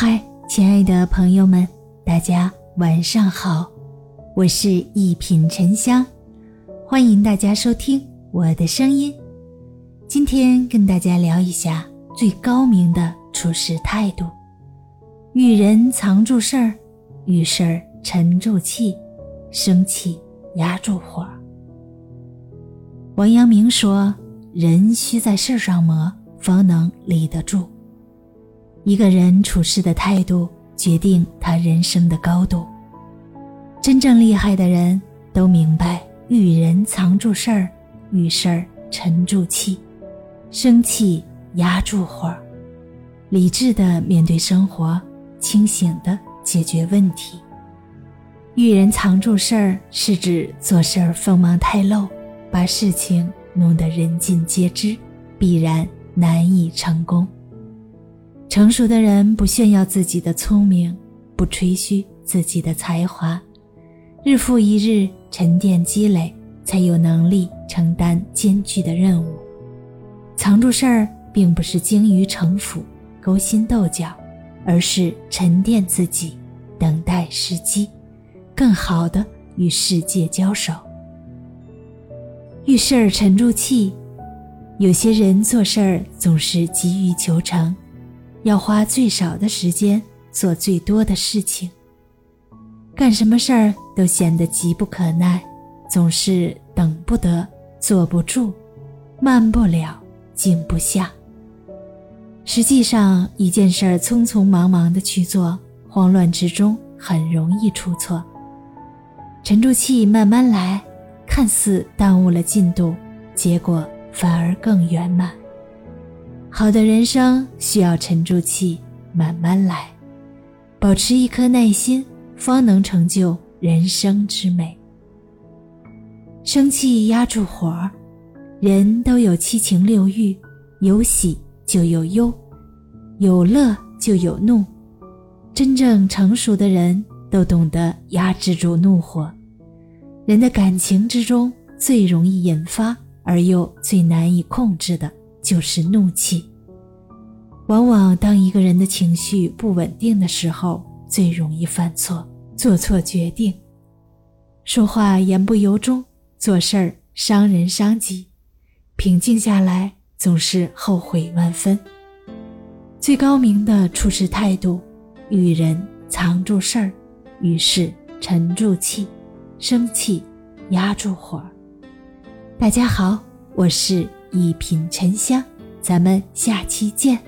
嗨，亲爱的朋友们，大家晚上好，我是一品沉香，欢迎大家收听我的声音。今天跟大家聊一下最高明的处事态度：遇人藏住事儿，遇事儿沉住气，生气压住火。王阳明说：“人需在事上磨，方能立得住。”一个人处事的态度，决定他人生的高度。真正厉害的人都明白：遇人藏住事儿，遇事儿沉住气，生气压住火，理智的面对生活，清醒的解决问题。遇人藏住事儿，是指做事儿锋芒太露。把事情弄得人尽皆知，必然难以成功。成熟的人不炫耀自己的聪明，不吹嘘自己的才华，日复一日沉淀积累，才有能力承担艰巨的任务。藏住事儿，并不是精于城府、勾心斗角，而是沉淀自己，等待时机，更好的与世界交手。遇事儿沉住气，有些人做事儿总是急于求成，要花最少的时间做最多的事情。干什么事儿都显得急不可耐，总是等不得、坐不住、慢不了、静不下。实际上，一件事儿匆匆忙忙的去做，慌乱之中很容易出错。沉住气，慢慢来。看似耽误了进度，结果反而更圆满。好的人生需要沉住气，慢慢来，保持一颗耐心，方能成就人生之美。生气压住火，人都有七情六欲，有喜就有忧，有乐就有怒。真正成熟的人都懂得压制住怒火。人的感情之中，最容易引发而又最难以控制的，就是怒气。往往当一个人的情绪不稳定的时候，最容易犯错、做错决定，说话言不由衷，做事儿伤人伤己。平静下来，总是后悔万分。最高明的处事态度：遇人藏住事儿，遇事沉住气。生气，压住火。大家好，我是一品沉香，咱们下期见。